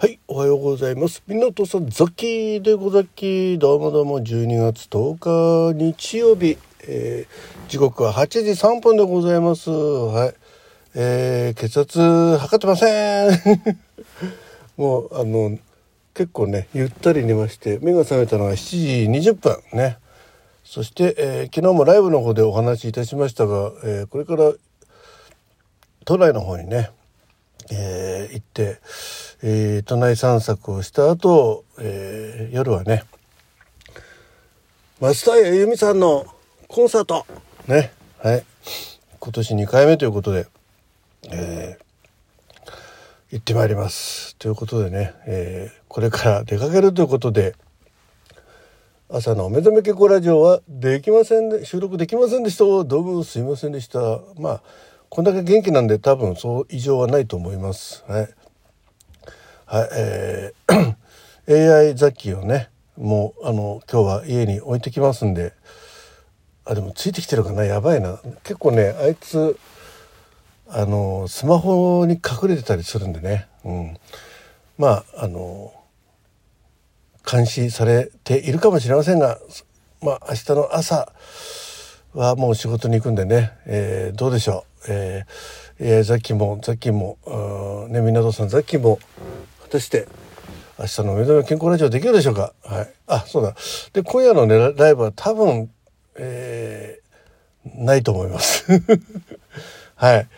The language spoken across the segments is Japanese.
はい、おはようございます。みなとさん、ザキーでござき。どうもどうも、12月10日日曜日、えー時刻は8時3分でございます。はい。えー血圧測ってません。もう、あの、結構ね、ゆったり寝まして、目が覚めたのが7時20分ね。そして、えー昨日もライブの方でお話しいたしましたが、えーこれから都内の方にね、えー行って、えー都内散策をした後、えー夜はね松任谷由実さんのコンサート。ね。はい。今年2回目ということで、えー行ってまいります。ということでね、えーこれから出かけるということで朝のお目覚め健康ラジオはできませんで収録できませんでした。どうもすいませんでした。まあこんだけ元気なんで多分そう異常はないと思います。はい。はいえー AI 雑記をねもうあの今日は家に置いてきますんであでもついてきてるかな？やばいな。結構ねあいつあのスマホに隠れてたりするんでね、うん、まああの監視されているかもしれませんがまあ明日の朝はもう仕事に行くんでね、えーどうでしょう、えーえーザッキーもザッキーもーね湊さんザッキーも果たして明日の目覚め健康ラジオできるでしょうか？はい。あそうだ。で今夜のねライブは多分えーないと思います。はい。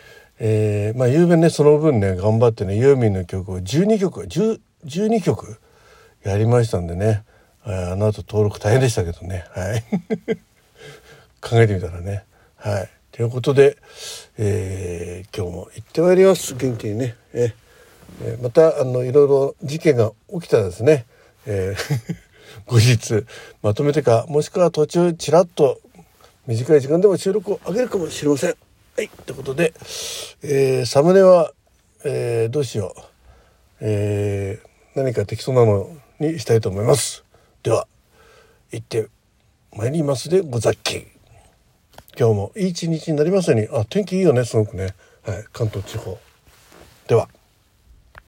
えーまあ夕べねその分ね頑張ってねユーミンの曲を12曲10 12曲やりましたんでね。あの後登録大変でしたけどね。はい。考えてみたらね。はい。ということで、えー今日も行ってまいります元気にねえーまたあのいろいろ事件が起きたらですね、えー 後日まとめてかもしくは途中ちらっと短い時間でも収録を上げるかもしれません。はいということで、えーサムネは、えーどうしよう、えー何か適当なのにしたいと思います。では行ってまいりますでござっき。今日もいい一日になりますように。あ天気いいよねすごくね、はい、関東地方。では。